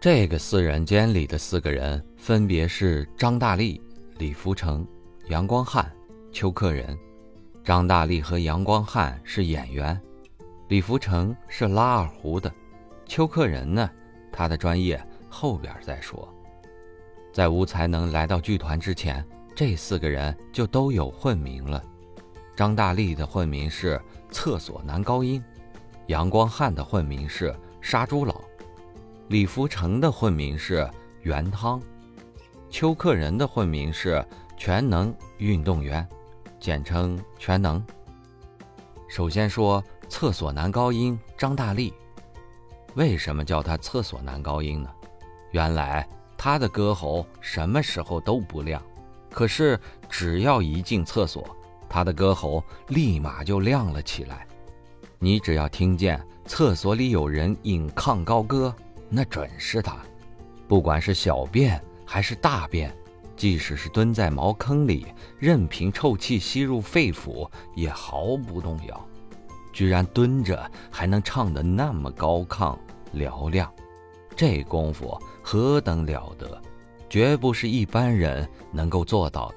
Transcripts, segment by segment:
这个四人间里的四个人分别是张大力、李福成、杨光汉、邱克仁。张大力和杨光汉是演员，李福成是拉二胡的，邱克仁呢，他的专业后边再说。在吴才能来到剧团之前，这四个人就都有混名了。张大力的混名是厕所男高音，杨光汉的混名是杀猪佬。李福成的混名是袁汤，邱克仁的混名是全能运动员，简称全能。首先说厕所男高音张大力，为什么叫他厕所男高音呢？原来他的歌喉什么时候都不亮，可是只要一进厕所，他的歌喉立马就亮了起来。你只要听见厕所里有人引吭高歌。那准是他，不管是小便还是大便，即使是蹲在茅坑里，任凭臭气吸入肺腑，也毫不动摇。居然蹲着还能唱得那么高亢嘹亮，这功夫何等了得，绝不是一般人能够做到的。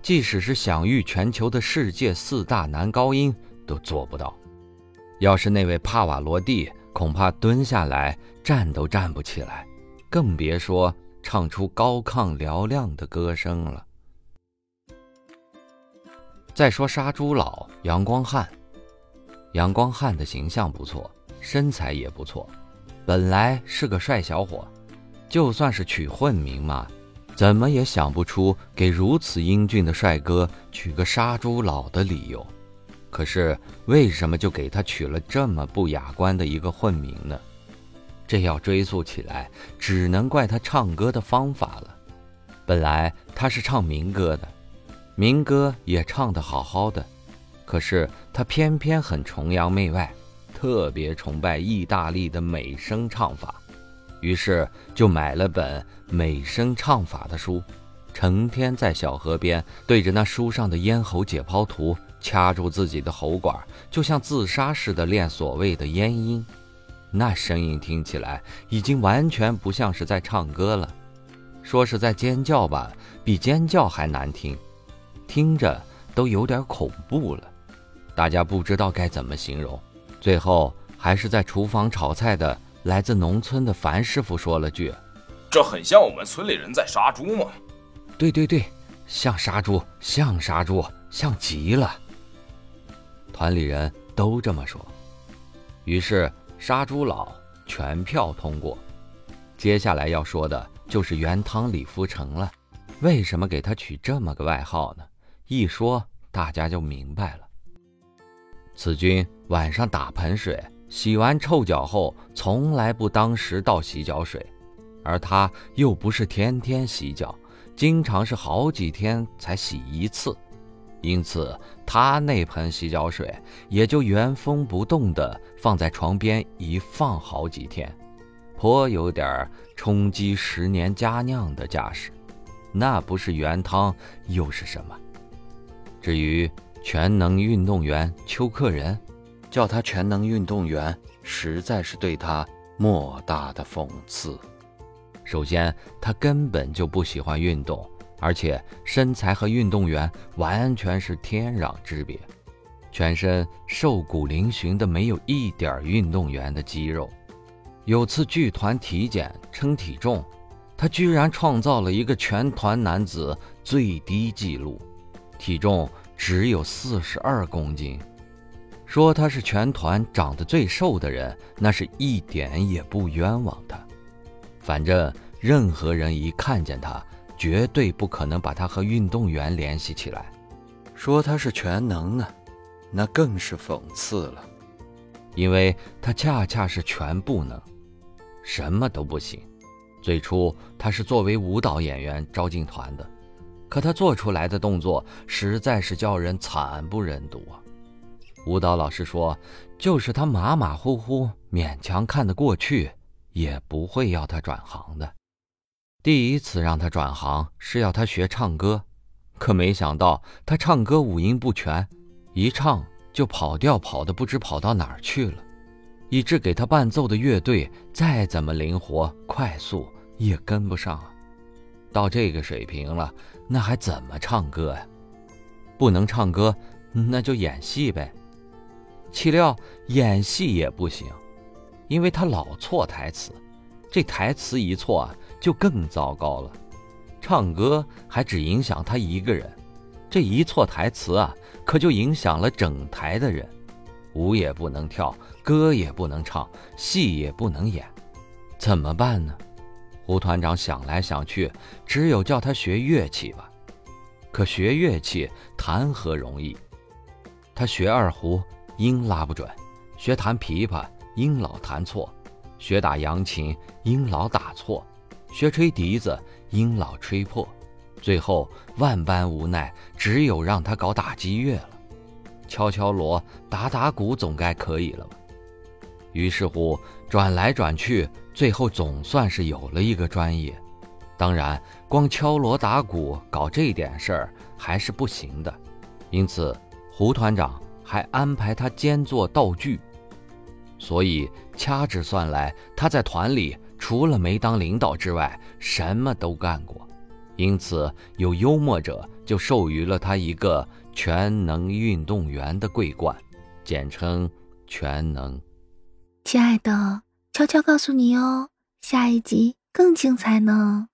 即使是享誉全球的世界四大男高音都做不到。要是那位帕瓦罗蒂。恐怕蹲下来站都站不起来，更别说唱出高亢嘹亮的歌声了。再说杀猪佬杨光汉，杨光汉的形象不错，身材也不错，本来是个帅小伙，就算是取混名嘛，怎么也想不出给如此英俊的帅哥取个杀猪佬的理由。可是为什么就给他取了这么不雅观的一个混名呢？这要追溯起来，只能怪他唱歌的方法了。本来他是唱民歌的，民歌也唱得好好的，可是他偏偏很崇洋媚外，特别崇拜意大利的美声唱法，于是就买了本美声唱法的书，成天在小河边对着那书上的咽喉解剖图。掐住自己的喉管，就像自杀似的练所谓的咽音，那声音听起来已经完全不像是在唱歌了，说是在尖叫吧，比尖叫还难听，听着都有点恐怖了。大家不知道该怎么形容，最后还是在厨房炒菜的来自农村的樊师傅说了句：“这很像我们村里人在杀猪吗？”“对对对，像杀猪，像杀猪，像极了。”团里人都这么说，于是杀猪佬全票通过。接下来要说的就是原汤李福成了。为什么给他取这么个外号呢？一说大家就明白了。此君晚上打盆水，洗完臭脚后从来不当时倒洗脚水，而他又不是天天洗脚，经常是好几天才洗一次。因此，他那盆洗脚水也就原封不动地放在床边一放好几天，颇有点冲击十年佳酿的架势。那不是原汤又是什么？至于全能运动员邱克仁，叫他全能运动员，实在是对他莫大的讽刺。首先，他根本就不喜欢运动。而且身材和运动员完全是天壤之别，全身瘦骨嶙峋的，没有一点运动员的肌肉。有次剧团体检称体重，他居然创造了一个全团男子最低纪录，体重只有四十二公斤。说他是全团长得最瘦的人，那是一点也不冤枉他。反正任何人一看见他。绝对不可能把他和运动员联系起来，说他是全能呢，那更是讽刺了，因为他恰恰是全不能，什么都不行，最初他是作为舞蹈演员招进团的，可他做出来的动作实在是叫人惨不忍睹啊。舞蹈老师说，就是他马马虎虎、勉强看得过去，也不会要他转行的。第一次让他转行是要他学唱歌，可没想到他唱歌五音不全，一唱就跑调，跑的不知跑到哪儿去了，以致给他伴奏的乐队再怎么灵活快速也跟不上啊。到这个水平了，那还怎么唱歌呀？不能唱歌，那就演戏呗。岂料演戏也不行，因为他老错台词，这台词一错啊。就更糟糕了，唱歌还只影响他一个人，这一错台词啊，可就影响了整台的人，舞也不能跳，歌也不能唱，戏也不能演，怎么办呢？胡团长想来想去，只有叫他学乐器吧。可学乐器谈何容易？他学二胡音拉不准，学弹琵琶音老弹错，学打扬琴音老打错。学吹笛子，音老吹破，最后万般无奈，只有让他搞打击乐了。敲敲锣，打打鼓，总该可以了吧？于是乎，转来转去，最后总算是有了一个专业。当然，光敲锣打鼓搞这点事儿还是不行的，因此胡团长还安排他兼做道具。所以掐指算来，他在团里。除了没当领导之外，什么都干过，因此有幽默者就授予了他一个全能运动员的桂冠，简称全能。亲爱的，悄悄告诉你哦，下一集更精彩呢。